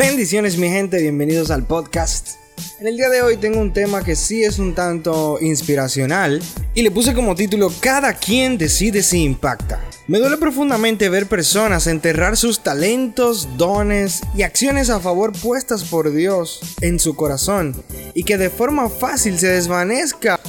Bendiciones mi gente, bienvenidos al podcast. En el día de hoy tengo un tema que sí es un tanto inspiracional y le puse como título Cada quien decide si impacta. Me duele profundamente ver personas enterrar sus talentos, dones y acciones a favor puestas por Dios en su corazón y que de forma fácil se desvanezca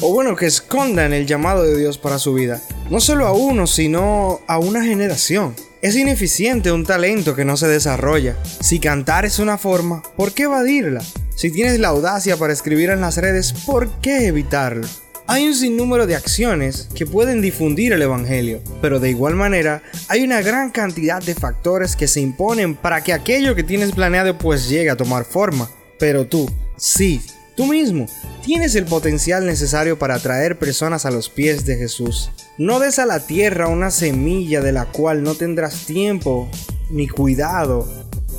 o bueno, que escondan el llamado de Dios para su vida. No solo a uno, sino a una generación. Es ineficiente un talento que no se desarrolla. Si cantar es una forma, ¿por qué evadirla? Si tienes la audacia para escribir en las redes, ¿por qué evitarlo? Hay un sinnúmero de acciones que pueden difundir el Evangelio, pero de igual manera hay una gran cantidad de factores que se imponen para que aquello que tienes planeado pues llegue a tomar forma. Pero tú, sí, Tú mismo tienes el potencial necesario para atraer personas a los pies de Jesús. No des a la tierra una semilla de la cual no tendrás tiempo ni cuidado,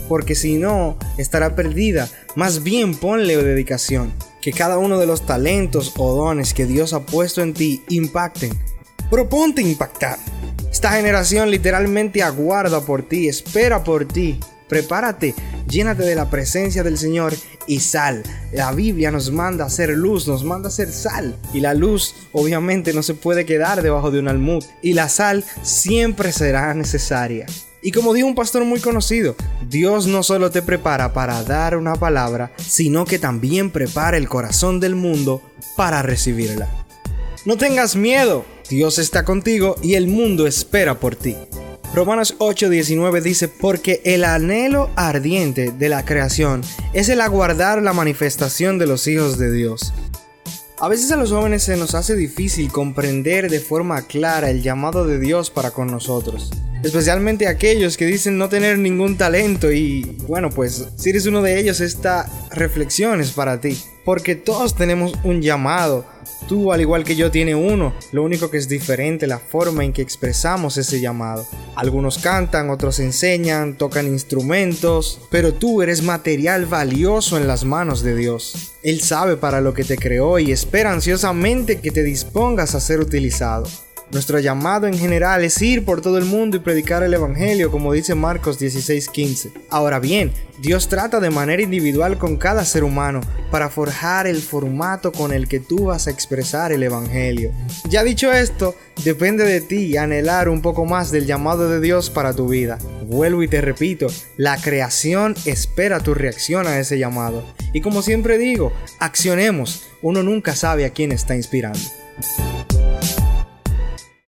porque si no, estará perdida. Más bien ponle dedicación. Que cada uno de los talentos o dones que Dios ha puesto en ti impacten. Proponte impactar. Esta generación literalmente aguarda por ti, espera por ti. Prepárate, llénate de la presencia del Señor y sal. La Biblia nos manda a hacer luz, nos manda a hacer sal. Y la luz obviamente no se puede quedar debajo de un almud. Y la sal siempre será necesaria. Y como dijo un pastor muy conocido, Dios no solo te prepara para dar una palabra, sino que también prepara el corazón del mundo para recibirla. No tengas miedo, Dios está contigo y el mundo espera por ti. Romanos 8:19 dice, porque el anhelo ardiente de la creación es el aguardar la manifestación de los hijos de Dios. A veces a los jóvenes se nos hace difícil comprender de forma clara el llamado de Dios para con nosotros. Especialmente aquellos que dicen no tener ningún talento y bueno pues si eres uno de ellos esta reflexión es para ti. Porque todos tenemos un llamado Tú, al igual que yo, tiene uno. Lo único que es diferente la forma en que expresamos ese llamado. Algunos cantan, otros enseñan, tocan instrumentos, pero tú eres material valioso en las manos de Dios. Él sabe para lo que te creó y espera ansiosamente que te dispongas a ser utilizado. Nuestro llamado en general es ir por todo el mundo y predicar el Evangelio, como dice Marcos 16:15. Ahora bien, Dios trata de manera individual con cada ser humano para forjar el formato con el que tú vas a expresar el Evangelio. Ya dicho esto, depende de ti anhelar un poco más del llamado de Dios para tu vida. Vuelvo y te repito, la creación espera tu reacción a ese llamado. Y como siempre digo, accionemos, uno nunca sabe a quién está inspirando.